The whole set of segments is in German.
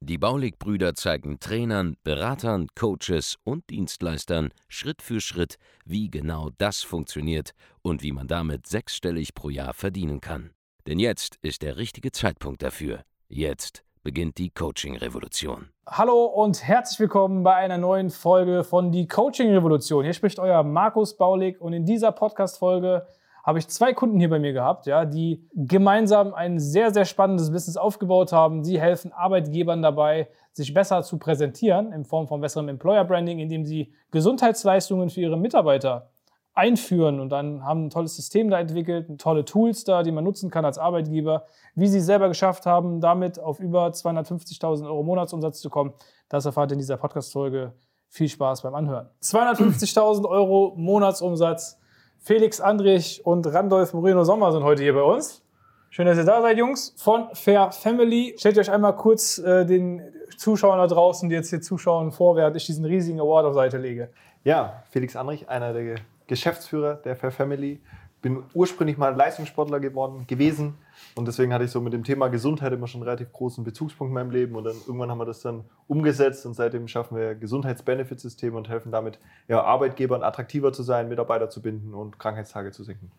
Die Baulig-Brüder zeigen Trainern, Beratern, Coaches und Dienstleistern Schritt für Schritt, wie genau das funktioniert und wie man damit sechsstellig pro Jahr verdienen kann. Denn jetzt ist der richtige Zeitpunkt dafür. Jetzt beginnt die Coaching-Revolution. Hallo und herzlich willkommen bei einer neuen Folge von Die Coaching-Revolution. Hier spricht euer Markus Baulig und in dieser Podcast-Folge habe ich zwei Kunden hier bei mir gehabt, ja, die gemeinsam ein sehr, sehr spannendes Business aufgebaut haben. Sie helfen Arbeitgebern dabei, sich besser zu präsentieren in Form von besserem Employer Branding, indem sie Gesundheitsleistungen für ihre Mitarbeiter einführen und dann haben ein tolles System da entwickelt, tolle Tools da, die man nutzen kann als Arbeitgeber. Wie sie es selber geschafft haben, damit auf über 250.000 Euro Monatsumsatz zu kommen, das erfahrt ihr in dieser Podcast-Folge. Viel Spaß beim Anhören. 250.000 Euro Monatsumsatz Felix Andrich und Randolph Moreno Sommer sind heute hier bei uns. Schön, dass ihr da seid, Jungs. Von Fair Family. Stellt euch einmal kurz äh, den Zuschauern da draußen, die jetzt hier zuschauen, vor, während ich diesen riesigen Award auf Seite lege. Ja, Felix Andrich, einer der Geschäftsführer der Fair Family. Bin ursprünglich mal Leistungssportler geworden, gewesen und deswegen hatte ich so mit dem Thema Gesundheit immer schon einen relativ großen Bezugspunkt in meinem Leben. Und dann irgendwann haben wir das dann umgesetzt und seitdem schaffen wir Gesundheitsbenefitsysteme und helfen damit ja, Arbeitgebern attraktiver zu sein, Mitarbeiter zu binden und Krankheitstage zu senken.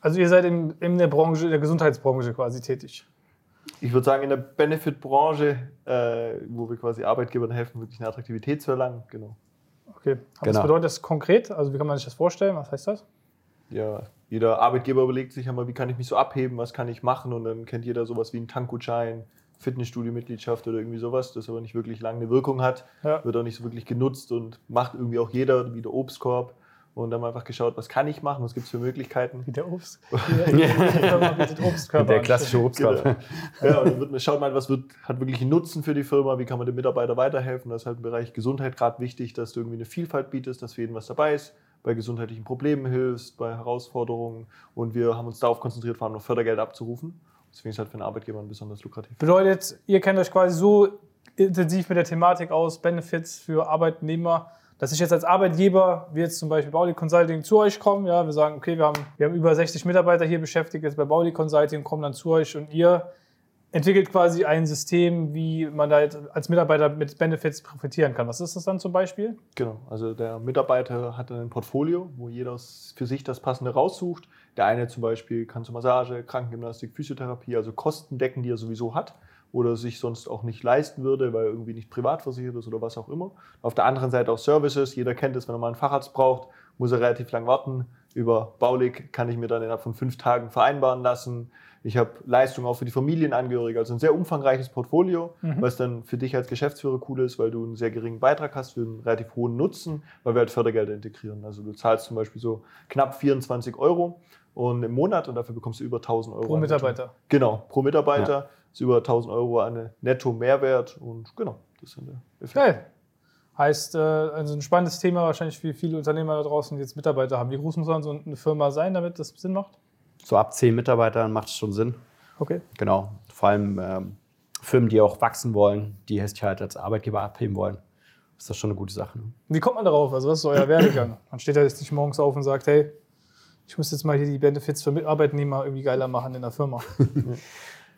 Also ihr seid in, in der Branche, der Gesundheitsbranche quasi tätig. Ich würde sagen, in der Benefit-Branche, äh, wo wir quasi Arbeitgebern helfen, wirklich eine Attraktivität zu erlangen. Genau. Okay. Genau. Was bedeutet das konkret? Also wie kann man sich das vorstellen? Was heißt das? Ja, jeder Arbeitgeber überlegt sich einmal, wie kann ich mich so abheben, was kann ich machen und dann kennt jeder sowas wie einen Tankgutschein, Fitnessstudio-Mitgliedschaft oder irgendwie sowas, das aber nicht wirklich lange eine Wirkung hat, ja. wird auch nicht so wirklich genutzt und macht irgendwie auch jeder, wie der Obstkorb. Und dann haben wir einfach geschaut, was kann ich machen, was gibt es für Möglichkeiten. Wie der Obst. Wie der, Obstkörper. Der klassische Obstkorb. Genau. Ja, und dann wird, schaut mal, was wird, hat wirklich einen Nutzen für die Firma, wie kann man den Mitarbeitern weiterhelfen. Das ist halt im Bereich Gesundheit gerade wichtig, dass du irgendwie eine Vielfalt bietest, dass für jeden was dabei ist bei gesundheitlichen Problemen hilfst, bei Herausforderungen. Und wir haben uns darauf konzentriert, vor allem noch Fördergeld abzurufen. Deswegen ist es halt für einen Arbeitgeber besonders lukrativ. Bedeutet, ihr kennt euch quasi so intensiv mit der Thematik aus, Benefits für Arbeitnehmer, dass ich jetzt als Arbeitgeber, wie jetzt zum Beispiel Bauli Consulting, zu euch komme. Ja, wir sagen, okay, wir haben, wir haben über 60 Mitarbeiter hier beschäftigt, jetzt bei Bauli Consulting, kommen dann zu euch und ihr entwickelt quasi ein System, wie man da als Mitarbeiter mit Benefits profitieren kann. Was ist das dann zum Beispiel? Genau, also der Mitarbeiter hat ein Portfolio, wo jeder für sich das Passende raussucht. Der eine zum Beispiel kann zur Massage, Krankengymnastik, Physiotherapie, also Kosten decken, die er sowieso hat oder sich sonst auch nicht leisten würde, weil er irgendwie nicht privat versichert ist oder was auch immer. Auf der anderen Seite auch Services. Jeder kennt es, wenn er mal einen Facharzt braucht, muss er relativ lang warten. Über Baulig kann ich mir dann innerhalb von fünf Tagen vereinbaren lassen. Ich habe Leistungen auch für die Familienangehörige, also ein sehr umfangreiches Portfolio, mhm. was dann für dich als Geschäftsführer cool ist, weil du einen sehr geringen Beitrag hast für einen relativ hohen Nutzen, weil wir halt Fördergelder integrieren. Also du zahlst zum Beispiel so knapp 24 Euro und im Monat und dafür bekommst du über 1000 Euro. Pro Mitarbeiter. Genau, pro Mitarbeiter ja. ist über 1000 Euro eine Netto-Mehrwert und genau, das sind der Effekt. Geil. Heißt, äh, also ein spannendes Thema wahrscheinlich für viele Unternehmer da draußen, die jetzt Mitarbeiter haben. Wie groß muss man so eine Firma sein, damit das Sinn macht? So ab zehn Mitarbeitern macht es schon Sinn. Okay. Genau. Vor allem ähm, Firmen, die auch wachsen wollen, die sich halt als Arbeitgeber abheben wollen. Ist das schon eine gute Sache. Ne? Wie kommt man darauf? Also, was ist euer Werdegang? Man steht da jetzt nicht morgens auf und sagt, hey, ich muss jetzt mal hier die Benefits für Arbeitnehmer irgendwie geiler machen in der Firma.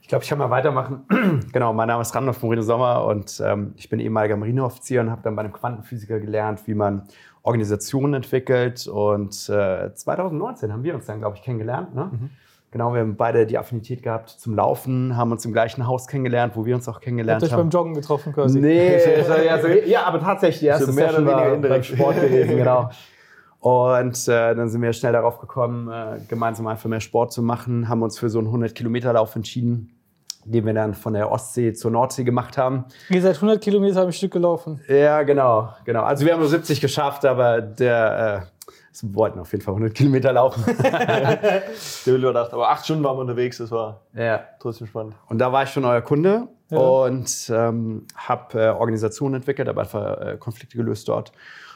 ich glaube, ich kann mal weitermachen. genau, mein Name ist Randolph Moreno Sommer und ähm, ich bin ehemaliger Marineoffizier und habe dann bei einem Quantenphysiker gelernt, wie man Organisationen entwickelt. Und äh, 2019 haben wir uns dann, glaube ich, kennengelernt. Ne? Mhm. Genau, wir haben beide die Affinität gehabt zum Laufen, haben uns im gleichen Haus kennengelernt, wo wir uns auch kennengelernt Habt haben. Habt euch beim Joggen getroffen quasi? Nee, ja, so, ja, aber tatsächlich, die erste so mehr Session war beim Sport gewesen, genau. Und äh, dann sind wir schnell darauf gekommen, äh, gemeinsam einfach mehr Sport zu machen, haben uns für so einen 100-Kilometer-Lauf entschieden den wir dann von der Ostsee zur Nordsee gemacht haben. Ihr seid 100 Kilometer am Stück gelaufen. Ja, genau, genau. Also wir haben nur 70 geschafft, aber der, äh, wir wollten auf jeden Fall 100 Kilometer laufen. der will überdacht, aber acht Stunden waren wir unterwegs, das war ja. trotzdem spannend. Und da war ich schon euer Kunde ja. und ähm, habe äh, Organisationen entwickelt, habe einfach äh, Konflikte gelöst dort.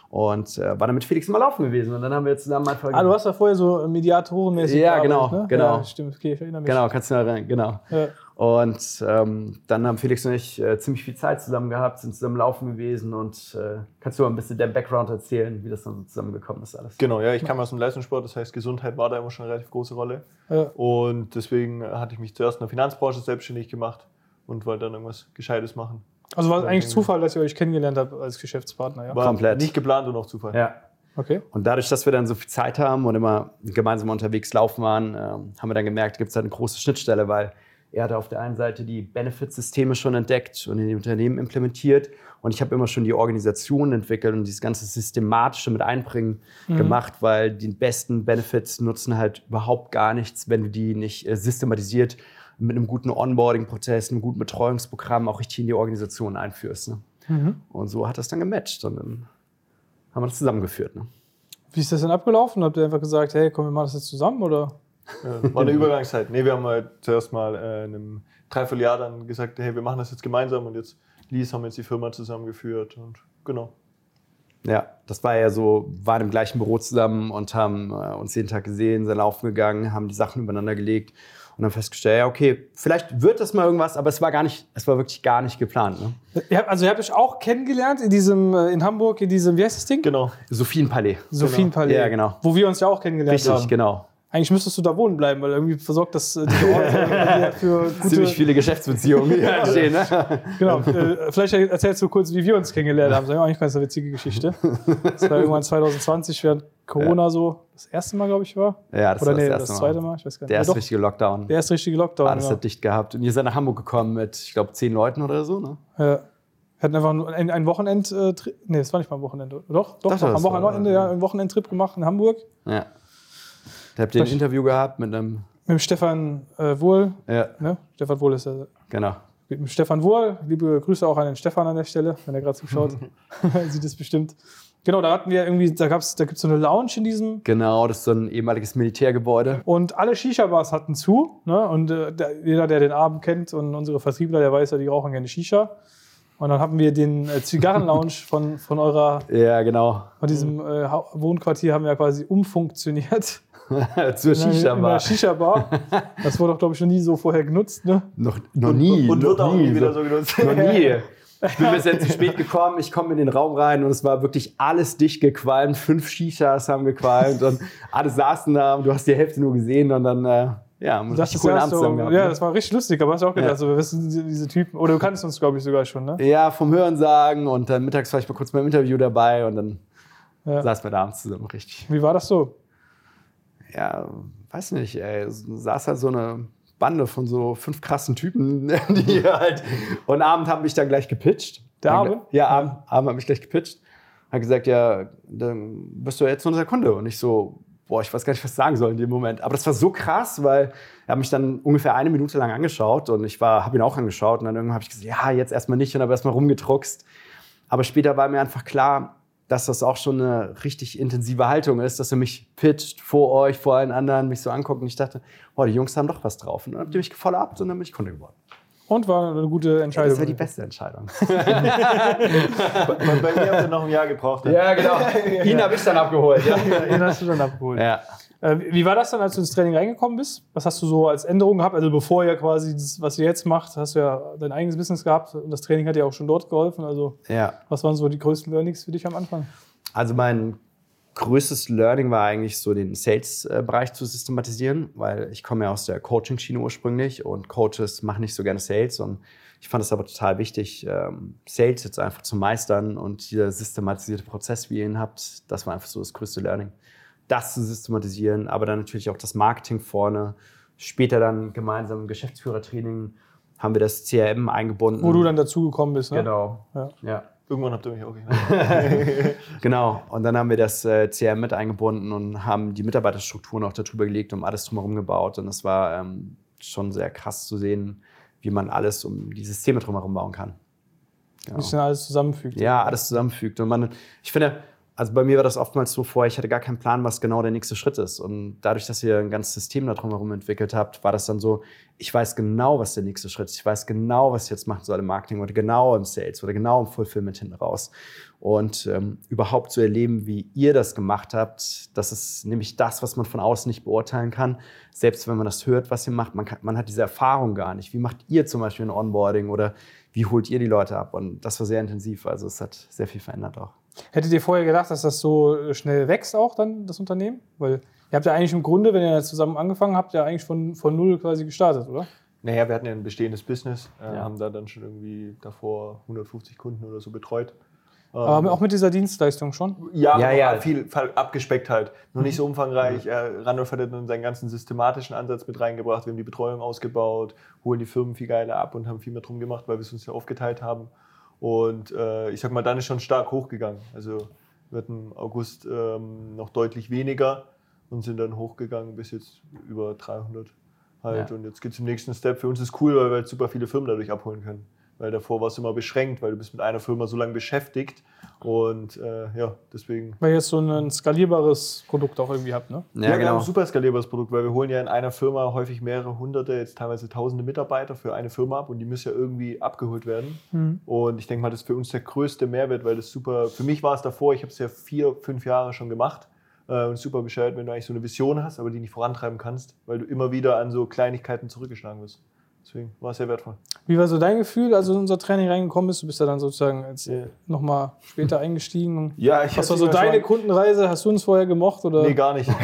Und äh, war dann mit Felix mal laufen gewesen. Und dann haben wir zusammen einfach. Ah, du hast ja vorher so mediatorenmäßig Ja, genau, ne? genau. Ja, stimmt, okay, ich erinnere mich. Genau, kannst du da rein, genau. Ja. Und ähm, dann haben Felix und ich äh, ziemlich viel Zeit zusammen gehabt, sind zusammen laufen gewesen und äh, kannst du mal ein bisschen deinen Background erzählen, wie das dann so zusammengekommen ist alles? Genau, ja, ich kam aus dem Leistungssport, das heißt, Gesundheit war da immer schon eine relativ große Rolle. Ja. Und deswegen hatte ich mich zuerst in der Finanzbranche selbstständig gemacht und wollte dann irgendwas Gescheites machen. Also war es eigentlich Zufall, dass ihr euch kennengelernt habt als Geschäftspartner, ja? War Komplett. nicht geplant und auch Zufall. Ja. Okay. Und dadurch, dass wir dann so viel Zeit haben und immer gemeinsam unterwegs laufen waren, ähm, haben wir dann gemerkt, gibt es halt eine große Schnittstelle, weil er hatte auf der einen Seite die Benefitsysteme schon entdeckt und in die Unternehmen implementiert. Und ich habe immer schon die Organisation entwickelt und dieses ganze Systematische mit einbringen gemacht, weil die besten Benefits nutzen halt überhaupt gar nichts, wenn du die nicht äh, systematisiert mit einem guten Onboarding-Prozess, einem guten Betreuungsprogramm auch richtig in die Organisation einführst. Ne? Mhm. Und so hat das dann gematcht und dann haben wir das zusammengeführt. Ne? Wie ist das denn abgelaufen? Habt ihr einfach gesagt, hey, komm, wir machen das jetzt zusammen oder? Ja, war eine Übergangszeit. Nee, wir haben halt zuerst mal äh, in einem Dreivierteljahr dann gesagt, hey, wir machen das jetzt gemeinsam und jetzt Lies haben jetzt die Firma zusammengeführt und genau. Ja, das war ja so, waren im gleichen Büro zusammen und haben äh, uns jeden Tag gesehen, sind laufen gegangen, haben die Sachen übereinander gelegt und dann festgestellt, ja, okay, vielleicht wird das mal irgendwas, aber es war gar nicht, es war wirklich gar nicht geplant. Ne? Ihr habt, also ihr habt euch auch kennengelernt in diesem, äh, in Hamburg, in diesem, wie heißt das Ding? Genau. Sophienpalais. Sophienpalais. Ja, genau. Wo wir uns ja auch kennengelernt Richtig, haben. genau. Eigentlich müsstest du da wohnen bleiben, weil irgendwie versorgt das äh, diese Orte für gute... Ziemlich viele Geschäftsbeziehungen, die da entstehen. Ne? Genau. Äh, vielleicht erzählst du kurz, wie wir uns kennengelernt haben. Das ist eigentlich ganz eine witzige Geschichte. Das war irgendwann 2020, während Corona so das erste Mal, glaube ich, war. Ja, das Oder war das nee, erste das Mal. zweite Mal. Ich weiß gar nicht. Der Ja, erste doch, richtige Lockdown. der erste richtige Lockdown. Alles ja. hat dicht gehabt. Und ihr seid nach Hamburg gekommen mit, ich glaube, zehn Leuten oder so. Ne? Ja. Wir hatten einfach ein, ein Wochenend, äh, nee, das war nicht mal ein Wochenende. Doch, doch, Doch, das am Wochenende ja, einen Wochenendtrip gemacht in Hamburg Ja. Da habt ihr ein Interview gehabt mit einem, mit dem Stefan äh, Wohl. ja, Ne? Stefan Wohl ist ja genau. mit dem Stefan Wohl. Liebe Grüße auch an den Stefan an der Stelle, wenn er gerade zuschaut. Sieht es bestimmt. Genau, da hatten wir irgendwie, da, gab's, da gibt es so eine Lounge in diesem Genau, das ist so ein ehemaliges Militärgebäude. Und alle Shisha-Bars hatten zu. Ne? Und äh, der, jeder, der den Abend kennt und unsere Vertriebler, der weiß ja, die rauchen gerne Shisha. Und dann haben wir den äh, Zigarren-Lounge von, von eurer, Ja, genau. von diesem äh, Wohnquartier haben wir ja quasi umfunktioniert. Zur Shisha-Bar. Shisha-Bar. Das wurde doch, glaube ich, noch nie so vorher genutzt. Ne? Noch, noch nie. Und, und wird noch auch nie wieder so genutzt. Noch nie. Ich bin ein bisschen zu spät gekommen, ich komme in den Raum rein und es war wirklich alles dicht gequalmt. Fünf Shishas haben gequalmt und alle saßen da und du hast die Hälfte nur gesehen und dann, äh, ja, wir Das coolen Abend so, zusammen gehabt. ja, ne? das war richtig lustig, aber hast du auch gedacht, Ja. so, wir wissen diese, Typen, oder du kannst uns, glaube ich, sogar schon, ne? ja, vom Hören sagen und dann mittags war ich mal kurz beim Interview dabei und dann Ja. saßen wir da abends zusammen richtig. Wie war das so? Ja, weiß nicht, ey, saß halt so eine Bande von so fünf krassen Typen, die halt. Und Abend haben mich dann gleich gepitcht. Der Abend? Ja, Abend, Abend hat mich gleich gepitcht. Hat gesagt, ja, dann bist du jetzt unser Kunde. Und ich so, boah, ich weiß gar nicht, was ich sagen soll in dem Moment. Aber das war so krass, weil er hat mich dann ungefähr eine Minute lang angeschaut und ich war, habe ihn auch angeschaut. Und dann irgendwann habe ich gesagt, ja, jetzt erstmal nicht und habe erstmal rumgedruckst. Aber später war mir einfach klar, dass das auch schon eine richtig intensive Haltung ist, dass er mich pitcht vor euch, vor allen anderen, mich so anguckt. Und ich dachte, boah, die Jungs haben doch was drauf. Und dann habt ihr mich gefollow-upt und dann bin ich Kunde geworden. Und war eine gute Ja, Entscheidung. das war die beste Entscheidung. bei, bei mir habt ihr noch ein Jahr gebraucht. ne? ja, genau. Ihn habe ich dann abgeholt. Ja. Den hast du dann abgeholt. ja. Äh, wie war das dann, als du ins Training reingekommen bist? Was hast du so als Änderung gehabt? Also bevor ihr quasi das, was ihr jetzt macht, hast du ja dein eigenes Business gehabt und das Training hat dir auch schon dort geholfen. Also ja. was waren so die größten Learnings für dich am Anfang? Also mein größtes Learning war eigentlich so den Sales-Bereich zu systematisieren, weil ich komme ja aus der Coaching-Schiene ursprünglich und Coaches machen nicht so gerne Sales und ich fand es aber total wichtig, ähm, Sales jetzt einfach zu meistern und dieser systematisierte Prozess, wie ihr ihn habt, das war einfach so das größte Learning. Das zu systematisieren, aber dann natürlich auch das Marketing vorne. Später dann gemeinsam im Geschäftsführertraining haben wir das CRM eingebunden. Wo du dann dazugekommen bist, ne? Genau. Ja. ja. Irgendwann habt ihr mich auch gehört. Genau, und dann haben wir das äh, CRM mit eingebunden und haben die Mitarbeiterstrukturen auch darüber gelegt und alles drumherum gebaut. Und es war ähm, schon sehr krass zu sehen, wie man alles um die Systeme drumherum bauen kann. Wie sich dann alles zusammenfügt. Ja, alles zusammenfügt. Und man, ich finde, also bei mir war das oftmals so vor, ich hatte gar keinen Plan, was genau der nächste Schritt ist. Und dadurch, dass ihr ein ganzes System da drumherum entwickelt habt, war das dann so, ich weiß genau, was der nächste Schritt ist. Ich weiß genau, was ich jetzt machen soll im Marketing oder genau im Sales oder genau im Fulfillment hinten raus. Und ähm, überhaupt zu erleben, wie ihr das gemacht habt, das ist nämlich das, was man von außen nicht beurteilen kann. Selbst wenn man das hört, was ihr macht, man, kann, man hat diese Erfahrung gar nicht. Wie macht ihr zum Beispiel ein Onboarding oder wie holt ihr die Leute ab? Und das war sehr intensiv. Also es hat sehr viel verändert auch. Hättet ihr vorher gedacht, dass das so schnell wächst auch dann, das Unternehmen? Weil ihr habt ja eigentlich im Grunde, wenn ihr zusammen angefangen habt, ja eigentlich von, von null quasi gestartet, oder? Naja, wir hatten ja ein bestehendes Business, äh, Ja. haben da dann schon irgendwie davor 150 Kunden oder so betreut. Aber auch mit dieser Dienstleistung schon? Ja, Ja, ja, viel abgespeckt halt. Nur nicht so umfangreich. Äh, Randolph hat dann seinen ganzen systematischen Ansatz mit reingebracht. Wir haben die Betreuung ausgebaut, holen die Firmen viel geiler ab und haben viel mehr drum gemacht, weil wir es uns ja aufgeteilt haben. Und äh, ich sag mal, dann ist schon stark hochgegangen. Also wir hatten im August ähm, noch deutlich weniger und sind dann hochgegangen bis jetzt über 300 halt. Ja. Und jetzt geht es im nächsten Step. Für uns ist cool, weil wir halt super viele Firmen dadurch abholen können. Weil davor war es immer beschränkt, weil du bist mit einer Firma so lange beschäftigt. Und äh, ja, deswegen Weil ihr jetzt so ein skalierbares Produkt auch irgendwie habt, ne? Ja, wir haben genau. ein super skalierbares Produkt, weil wir holen ja in einer Firma häufig mehrere hunderte, jetzt teilweise tausende Mitarbeiter für eine Firma ab und die müssen ja irgendwie abgeholt werden. Mhm. Und ich denke mal, das ist für uns der größte Mehrwert, weil das super, für mich war es davor, ich habe es ja vier, fünf Jahre schon gemacht äh, und super bescheuert, wenn du eigentlich so eine Vision hast, aber die nicht vorantreiben kannst, weil du immer wieder an so Kleinigkeiten zurückgeschlagen wirst. Deswegen war es sehr wertvoll. Wie war so dein Gefühl, als du in unser Training reingekommen bist? Du bist ja dann sozusagen jetzt Ja. nochmal später eingestiegen. Und Ja, ich Was war so deine Kundenreise? Hast du uns vorher gemocht? Oder? Nee, gar nicht.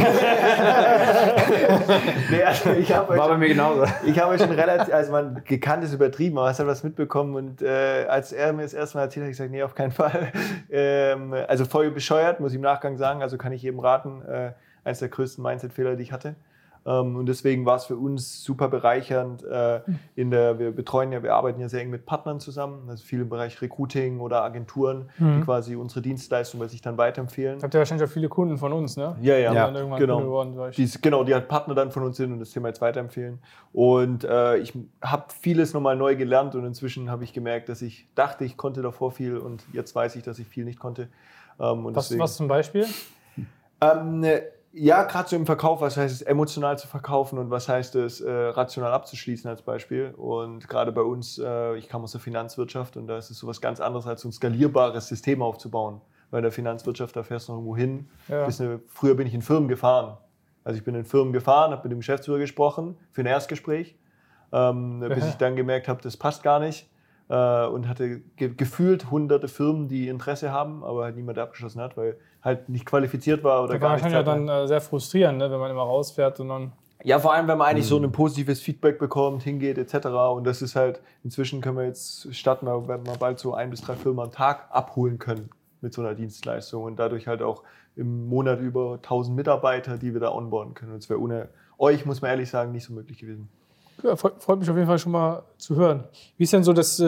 nee, also ich habe War bei mir genauso. Ich habe schon relativ, also man gekannt ist übertrieben, aber hast halt was mitbekommen und äh, als er mir das erste Mal erzählt hat, habe ich gesagt, nee, auf keinen Fall. Ähm, also voll bescheuert, muss ich im Nachgang sagen, also kann ich jedem raten, äh, eines der größten Mindset-Fehler, die ich hatte. Ähm, und deswegen war es für uns super bereichernd. Äh, in der, wir betreuen ja, wir arbeiten ja sehr eng mit Partnern zusammen, also viel im Bereich Recruiting oder Agenturen, Mhm. die quasi unsere Dienstleistung bei sich dann weiterempfehlen. Habt ihr wahrscheinlich auch viele Kunden von uns, ne? Ja, ja, Die Ja, dann irgendwann genau. Geworden, die, genau, die halt Partner dann von uns sind und das Thema jetzt weiterempfehlen. Und äh, ich habe vieles nochmal neu gelernt und inzwischen habe ich gemerkt, dass ich dachte, ich konnte davor viel und jetzt weiß ich, dass ich viel nicht konnte. Ähm, und was, deswegen- was zum Beispiel? ähm, ne, ja, gerade so im Verkauf, was heißt es, emotional zu verkaufen und was heißt es, äh, rational abzuschließen als Beispiel. Und gerade bei uns, äh, ich kam aus der Finanzwirtschaft und da ist es sowas ganz anderes, als so ein skalierbares System aufzubauen. Weil in der Finanzwirtschaft, da fährst du noch irgendwo hin. Ja. Eine, früher bin ich in Firmen gefahren. Also ich bin in Firmen gefahren, habe mit dem Geschäftsführer gesprochen für ein Erstgespräch, ähm, bis ich dann gemerkt habe, das passt gar nicht. Äh, und hatte ge gefühlt hunderte Firmen, die Interesse haben, aber halt niemand abgeschlossen hat, weil halt nicht qualifiziert war oder Das gar nicht. wahrscheinlich ja Zeit dann äh, sehr frustrierend, ne? wenn man immer rausfährt und dann. ja, vor allem, wenn man eigentlich so ein positives Feedback bekommt, hingeht etc. Und das ist halt, inzwischen können wir jetzt starten, wir werden wir bald so ein bis drei Firmen am Tag abholen können mit so einer Dienstleistung und dadurch halt auch im Monat über 1000 Mitarbeiter, die wir da onboarden können. Und das wäre ohne euch, muss man ehrlich sagen, nicht so möglich gewesen. Ja, freut, freut mich auf jeden Fall schon mal zu hören. Wie ist denn so das, äh,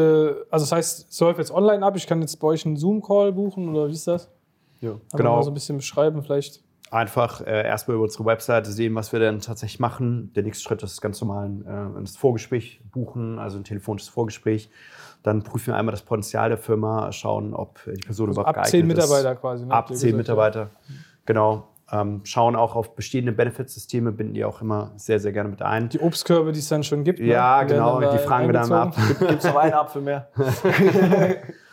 also das heißt, es läuft jetzt online ab, ich kann jetzt bei euch einen Zoom-Call buchen oder wie ist das? Ja. Einfach Genau. Mal so ein bisschen beschreiben vielleicht. Einfach äh, erstmal über unsere Webseite sehen, was wir denn tatsächlich machen. Der nächste Schritt ist ganz normal ein, äh, Vorgespräch buchen, also ein telefonisches Vorgespräch. Dann prüfen wir einmal das Potenzial der Firma, schauen, ob die Person Also überhaupt ab geeignet zehn ist. Mitarbeiter quasi. Ne? Ab zehn gesagt, Mitarbeiter, genau. Ähm, schauen auch auf bestehende Benefitsysteme, binden die auch immer sehr, sehr gerne mit ein. Ja. Die Obstkörbe, die es dann schon gibt. Ja, ne? Die werden genau, die fragen wir dann mal ab. Gibt es noch einen Apfel mehr?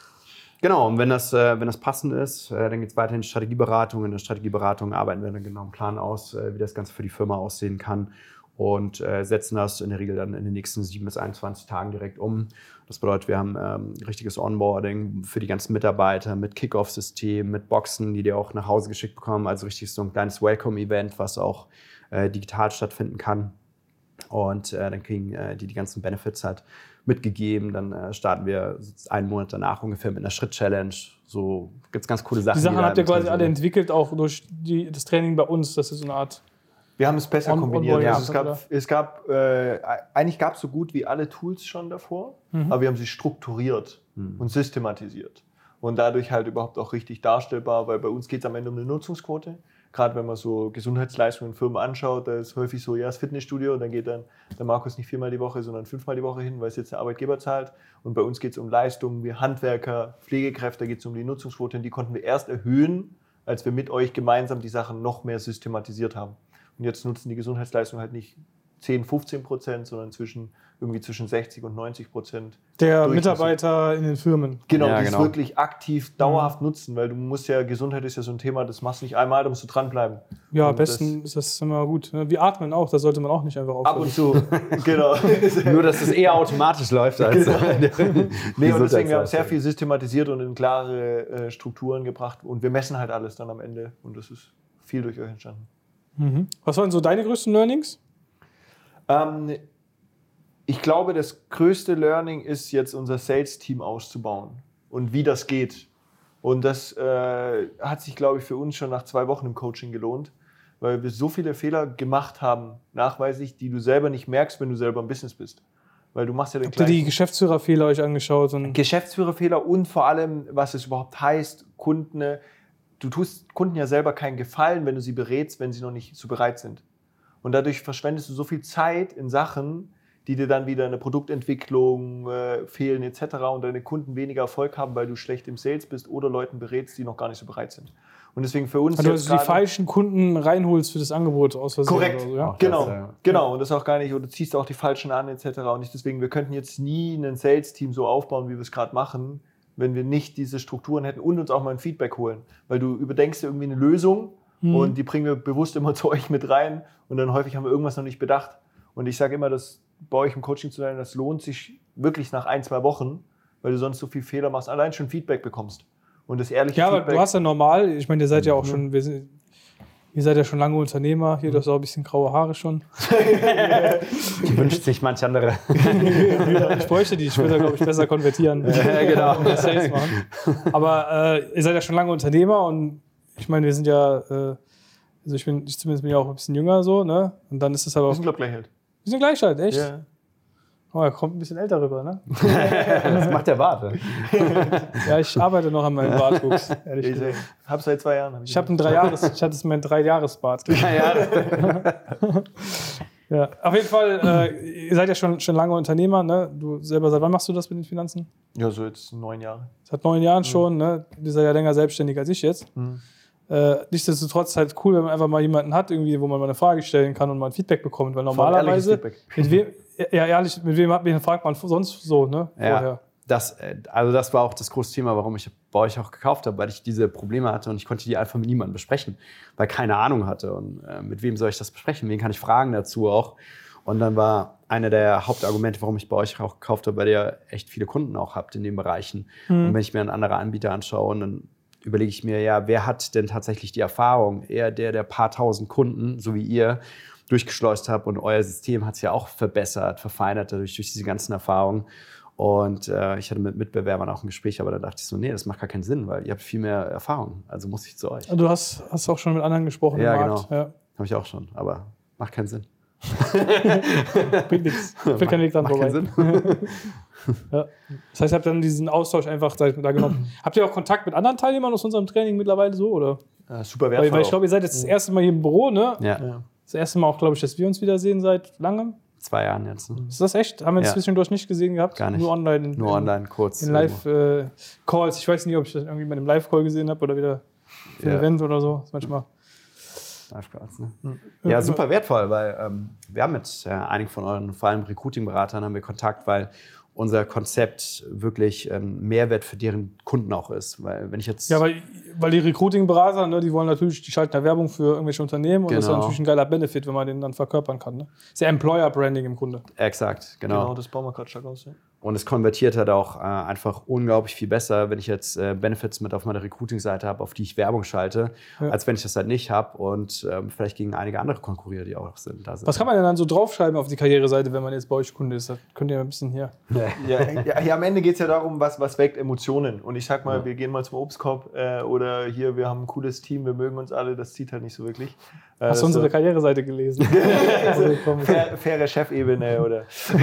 Genau, und wenn das, äh, wenn das passend ist, äh, dann geht es weiter in die Strategieberatung. In der Strategieberatung arbeiten wir dann genau einen Plan aus, äh, wie das Ganze für die Firma aussehen kann und äh, setzen das in der Regel dann in den nächsten 7 bis 21 Tagen direkt um. Das bedeutet, wir haben ähm, richtiges Onboarding für die ganzen Mitarbeiter mit Kickoff-System, mit Boxen, die die auch nach Hause geschickt bekommen. Also richtig so ein kleines Welcome-Event, was auch äh, digital stattfinden kann. Und äh, dann kriegen die die ganzen Benefits halt mitgegeben. Dann äh, starten wir einen Monat danach ungefähr mit einer Schritt-Challenge. So gibt es ganz coole Sachen. Die Sachen da habt ihr quasi alle entwickelt, auch durch die, das Training bei uns. Das ist so eine Art. Wir haben es besser On- kombiniert. Onboarding Also es oder? gab, es gab äh, eigentlich gab es so gut wie alle Tools schon davor, Mhm. aber wir haben sie strukturiert Mhm. und systematisiert. Und dadurch halt überhaupt auch richtig darstellbar, weil bei uns geht es am Ende um eine Nutzungsquote. Gerade wenn man so Gesundheitsleistungen in Firmen anschaut, da ist häufig so, ja, das Fitnessstudio, dann geht dann der Markus nicht viermal die Woche, sondern fünfmal die Woche hin, weil es jetzt der Arbeitgeber zahlt. Und bei uns geht es um Leistungen wie Handwerker, Pflegekräfte, da geht es um die Nutzungsquote und die konnten wir erst erhöhen, als wir mit euch gemeinsam die Sachen noch mehr systematisiert haben. Und jetzt nutzen die Gesundheitsleistungen halt nicht 10, 15 Prozent, sondern zwischen, irgendwie zwischen 60 und 90 Prozent. Der das- Mitarbeiter in den Firmen. Genau, Ja, die es genau. wirklich aktiv, dauerhaft nutzen, weil du musst ja, Gesundheit ist ja so ein Thema, das machst du nicht einmal, da musst du dranbleiben. Ja, am besten ist das immer gut. Wie atmen auch, das sollte man auch nicht einfach Ab aufhören. und zu, genau. Nur, dass es eher automatisch läuft als. Genau. Nee, und deswegen, wir haben sehr viel systematisiert und in klare äh, Strukturen gebracht und wir messen halt alles dann am Ende und das ist viel durch euch entstanden. Mhm. Was waren so deine größten Learnings? Ähm, ich glaube, das größte Learning ist jetzt unser Sales-Team auszubauen und wie das geht. Und das äh, hat sich, glaube ich, für uns schon nach zwei Wochen im Coaching gelohnt, weil wir so viele Fehler gemacht haben, nachweislich, die du selber nicht merkst, wenn du selber im Business bist. Weil du machst ja den Habt ihr die Geschäftsführerfehler euch angeschaut? Und Geschäftsführerfehler und vor allem, was es überhaupt heißt, Kunden, äh, du tust Kunden ja selber keinen Gefallen, wenn du sie berätst, wenn sie noch nicht so bereit sind. Und dadurch verschwendest du so viel Zeit in Sachen, die dir dann wieder in der Produktentwicklung äh, fehlen etc. und deine Kunden weniger Erfolg haben, weil du schlecht im Sales bist oder Leuten berätst, die noch gar nicht so bereit sind. Und deswegen für uns also, du die falschen Kunden reinholst für das Angebot aus Versehen. Korrekt, Oder so, ja? Genau, das, ja. genau. Und das auch gar nicht, oder du ziehst auch die Falschen an, etc. Und nicht deswegen, wir könnten jetzt nie ein Sales-Team so aufbauen, wie wir es gerade machen, wenn wir nicht diese Strukturen hätten und uns auch mal ein Feedback holen. Weil du überdenkst dir irgendwie eine Lösung Mhm. und die bringen wir bewusst immer zu euch mit rein und dann häufig haben wir irgendwas noch nicht bedacht. Und ich sage immer, dass bei euch im Coaching zu sein, das lohnt sich wirklich nach ein, zwei Wochen, weil du sonst so viel Fehler machst, allein schon Feedback bekommst. Und das ehrliche Ja, aber Feedback. du hast ja normal, ich meine, ihr seid ja auch Mhm. schon, wir sind, ihr seid ja schon lange Unternehmer, hier, du hast auch ein bisschen graue Haare schon. Wünscht sich manch andere. Ich bräuchte die, ich würde glaube ich, besser konvertieren. Ja, genau. Aber äh, ihr seid ja schon lange Unternehmer und ich meine, wir sind ja, äh, also ich bin, ich zumindest bin ja auch ein bisschen jünger so, ne? Und dann ist es aber wir auch, sind, glaube ich, gleich alt. wir sind gleich alt, echt? Ja. Oh, er kommt ein bisschen älter rüber, ne? Das macht der Bart. ne? Ja, ich arbeite noch an meinem Bartwuchs, ehrlich Ich gesagt. habe seit zwei Jahren. hab Ich habe ein Dreijahres, ich hatte mein Dreijahresbart. Ja, auf jeden Fall, äh, ihr seid ja schon, schon lange Unternehmer, ne? Du selber, seit wann machst du das mit den Finanzen? Ja, so jetzt neun Jahre. Seit neun Jahren schon, ne? Du seid ja länger selbstständig als ich jetzt. Mhm. Äh, nichtsdestotrotz halt cool, wenn man einfach mal jemanden hat, irgendwie, wo man mal eine Frage stellen kann und mal ein Feedback bekommt, weil normalerweise, mit wem, ja ehrlich, mit wem hat wen fragt man sonst so, ne? Ja, das, äh, also das war auch das große Thema, warum ich bei euch auch gekauft habe, weil ich diese Probleme hatte und ich konnte die einfach mit niemandem besprechen, weil keine Ahnung hatte. Und äh, mit wem soll ich das besprechen? Wen kann ich fragen dazu auch? Und dann war einer der Hauptargumente, warum ich bei euch auch gekauft habe, weil ihr echt viele Kunden auch habt in den Bereichen. Mhm. Und wenn ich mir einen anderen Anbieter anschaue, dann überlege ich mir, ja, wer hat denn tatsächlich die Erfahrung? Eher der, der paar tausend Kunden, so wie ihr, durchgeschleust habt und euer System hat es ja auch verbessert, verfeinert dadurch durch diese ganzen Erfahrungen. Und äh, ich hatte mit Mitbewerbern auch ein Gespräch, aber da dachte ich so, nee, das macht gar keinen Sinn, weil ihr habt viel mehr Erfahrung. Also muss ich zu euch. Du hast, hast auch schon mit anderen gesprochen Ja, genau. Ja. Habe ich auch schon, aber macht keinen Sinn. Bringt nichts. Führt kein Weg dran macht vorbei. keinen Sinn. Ja. Das heißt, ihr habt dann diesen Austausch einfach da da genommen. habt ihr auch Kontakt mit anderen Teilnehmern aus unserem Training mittlerweile so? Oder? Äh, super Weil, wertvoll. weil ich glaube, ihr seid jetzt das erste Mal hier im Büro, ne? ja, ja. Das erste Mal auch, glaube ich, dass wir uns wiedersehen seit langem. zwei Jahren jetzt. Ne? Ist das echt? Haben wir uns Ja. zwischendurch nicht gesehen gehabt? Gar nicht. Nur online. In, Nur online kurz. In Live-Calls. ich weiß nicht, ob ich das irgendwie bei einem Live-Call gesehen habe oder wieder für ein Ja. Event oder so. Das ist manchmal. Live-Calls, ne? Ja, super wertvoll, weil ähm, wir haben mit äh, einigen von euren, vor allem Recruiting-Beratern, haben wir Kontakt, weil unser Konzept wirklich ein Mehrwert für deren Kunden auch ist. Weil wenn ich jetzt Ja, weil, weil die Recruiting-Berater, ne, die wollen natürlich, die schalten ja Werbung für irgendwelche Unternehmen und das ist Genau. natürlich ein geiler Benefit, wenn man den dann verkörpern kann. Ne? Ist ja Employer-Branding im Grunde. exakt, genau. Genau, das bauen wir gerade stark aus. Ja. Und es konvertiert halt auch äh, einfach unglaublich viel besser, wenn ich jetzt äh, Benefits mit auf meiner Recruiting-Seite habe, auf die ich Werbung schalte, Ja. als wenn ich das halt nicht habe und ähm, vielleicht gegen einige andere konkurriere, die auch sind. Da sind. Was kann man denn dann so draufschreiben auf die Karriereseite, wenn man jetzt bei euch Kunde ist? Das könnt ihr ein bisschen hier. Ja, ja, ja, am Ende geht es ja darum, was, was weckt Emotionen. Und ich sag mal, wir gehen mal zum Obstkorb äh, oder hier, wir haben ein cooles Team, wir mögen uns alle, das zieht halt nicht so wirklich. Äh, Hast du unsere Karriereseite gelesen? Also, Fair, faire Chefebene oder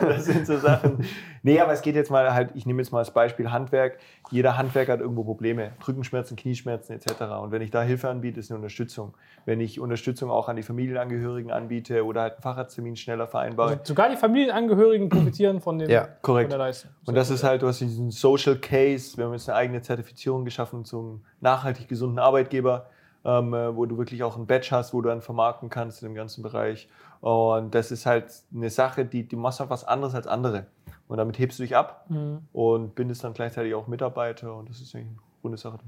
das sind so Sachen. Nee, aber es geht jetzt mal halt, ich nehme jetzt mal als Beispiel Handwerk. Jeder Handwerker hat irgendwo Probleme, Rückenschmerzen, Knieschmerzen etc. Und wenn ich da Hilfe anbiete, ist eine Unterstützung. Wenn ich Unterstützung auch an die Familienangehörigen anbiete oder halt einen Facharzttermin schneller vereinbare. also sogar die Familienangehörigen profitieren von, dem, Ja, von korrekt. der Leistung. Und das ist halt, du hast diesen Social Case, wir haben jetzt eine eigene Zertifizierung geschaffen zum nachhaltig gesunden Arbeitgeber, ähm, äh, wo du wirklich auch ein Badge hast, wo du dann vermarkten kannst in dem ganzen Bereich. Und das ist halt eine Sache, die, die machst halt was anderes als andere. Und damit hebst du dich ab Mhm. und bindest dann gleichzeitig auch Mitarbeiter und das ist eigentlich eine runde Sache.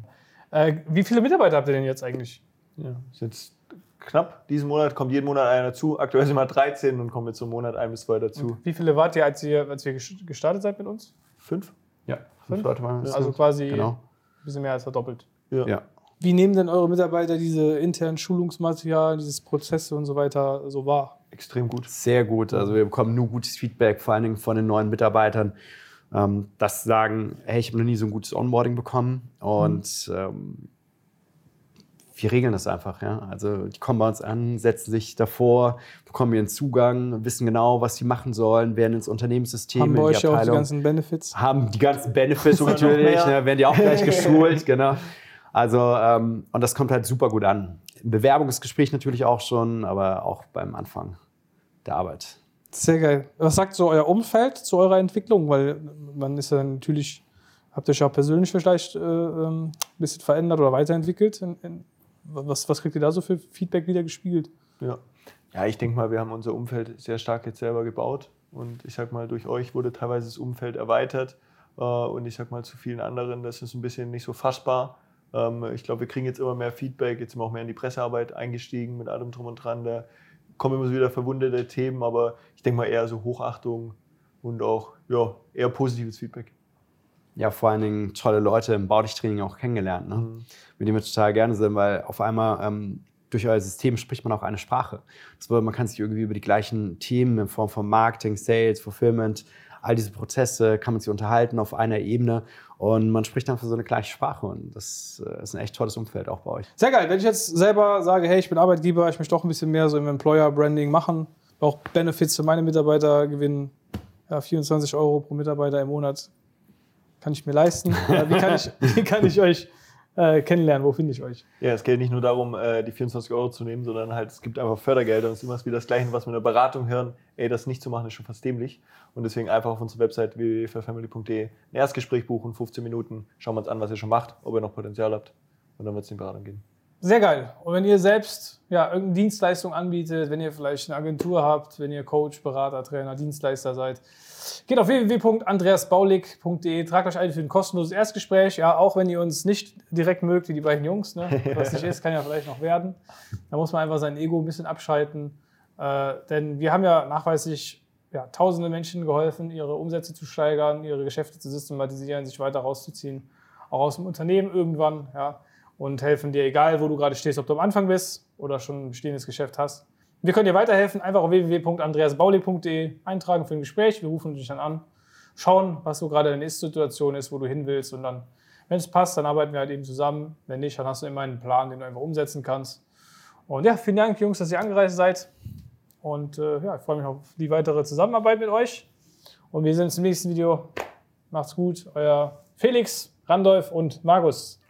Äh, wie viele Mitarbeiter habt ihr denn jetzt eigentlich? Ja, sind jetzt knapp. Diesen Monat kommt jeden Monat einer dazu. Aktuell sind wir 13 und kommen jetzt im Monat ein bis zwei dazu. Wie viele wart ihr, als ihr, als ihr ges- gestartet seid mit uns? Fünf? Ja, Fünf? Leute waren es. Also quasi Genau. ein bisschen mehr als verdoppelt. Ja. Wie nehmen denn eure Mitarbeiter diese internen Schulungsmaterialien, dieses Prozesse und so weiter so wahr? Extrem gut. Sehr gut. Also wir bekommen nur gutes Feedback, vor allen Dingen von den neuen Mitarbeitern, ähm, dass sie sagen, hey, ich habe noch nie so ein gutes Onboarding bekommen. Und ähm, wir regeln das einfach. Ja? Also die kommen bei uns an, setzen sich davor, bekommen ihren Zugang, wissen genau, was sie machen sollen, werden ins Unternehmenssystem, Haben in die euch ja auch die Abteilung ganzen Benefits? haben die ganzen Benefits natürlich, ne, werden die auch gleich geschult, genau. Also, ähm, und das kommt halt super gut an. Im Bewerbungsgespräch natürlich auch schon, aber auch beim Anfang der Arbeit. Sehr geil. Was sagt so euer Umfeld zu eurer Entwicklung? Weil man ist ja natürlich, habt ihr euch auch persönlich vielleicht äh, ähm, ein bisschen verändert oder weiterentwickelt? In, in, was, was kriegt ihr da so für Feedback wieder gespiegelt? Ja. ja, ich denke mal, wir haben unser Umfeld sehr stark jetzt selber gebaut. Und ich sag mal, durch euch wurde teilweise das Umfeld erweitert. Äh, Und ich sag mal, zu vielen anderen, das ist ein bisschen nicht so fassbar. Ähm, Ich glaube, wir kriegen jetzt immer mehr Feedback. Jetzt sind wir auch mehr in die Pressearbeit eingestiegen mit allem Drum und Dran. Da kommen immer wieder verwundete Themen, aber ich denke mal eher so Hochachtung und auch ja, eher positives Feedback. Ja, vor allen Dingen tolle Leute im Baudichttraining auch kennengelernt, ne? mit denen wir total gerne sind, weil auf einmal ähm, durch euer System spricht man auch eine Sprache. Das bedeutet, man kann sich irgendwie über die gleichen Themen in Form von Marketing, Sales, Fulfillment, all diese Prozesse kann man sich unterhalten auf einer Ebene und man spricht dann für so eine gleiche Sprache und das äh, ist ein echt tolles Umfeld auch bei euch. Sehr geil. Wenn ich jetzt selber sage, hey, ich bin Arbeitgeber, ich möchte doch ein bisschen mehr so im Employer-Branding machen, auch Benefits für meine Mitarbeiter gewinnen, ja, 24 Euro pro Mitarbeiter im Monat kann ich mir leisten. Äh, wie, kann ich, wie kann ich euch äh, kennenlernen? Wo finde ich euch? Ja, es geht nicht nur darum, äh, die 24 Euro zu nehmen, sondern halt, es gibt einfach Fördergelder und es ist immer wieder das Gleiche, was wir in der Beratung hören. Ey, das nicht zu machen, ist schon fast dämlich. Und deswegen einfach auf unserer Website www.family.de ein Erstgespräch buchen, 15 Minuten, schauen wir uns an, was ihr schon macht, ob ihr noch Potenzial habt. Und dann wird es in die Beratung gehen. Sehr geil. Und wenn ihr selbst ja, irgendeine Dienstleistung anbietet, wenn ihr vielleicht eine Agentur habt, wenn ihr Coach, Berater, Trainer, Dienstleister seid, geht auf www.andreasbaulig.de, tragt euch ein für ein kostenloses Erstgespräch. Ja, auch wenn ihr uns nicht direkt mögt, wie die beiden Jungs. Ne? Was nicht ist, kann ja vielleicht noch werden. Da muss man einfach sein Ego ein bisschen abschalten. Äh, denn wir haben ja nachweislich ja, tausende Menschen geholfen, ihre Umsätze zu steigern, ihre Geschäfte zu systematisieren, sich weiter rauszuziehen, auch aus dem Unternehmen irgendwann. Ja, und helfen dir, egal wo du gerade stehst, ob du am Anfang bist oder schon ein bestehendes Geschäft hast. Wir können dir weiterhelfen. Einfach auf www.andreasbaulig.de eintragen für ein Gespräch. Wir rufen dich dann an, schauen, was so gerade deine Ist-Situation ist, wo du hin willst. Und dann, wenn es passt, dann arbeiten wir halt eben zusammen. Wenn nicht, dann hast du immer einen Plan, den du einfach umsetzen kannst. Und ja, vielen Dank, Jungs, dass ihr angereist seid. Und äh, ja, ich freue mich auf die weitere Zusammenarbeit mit euch. Und wir sehen uns im nächsten Video. Macht's gut. Euer Felix, Randolph und Markus.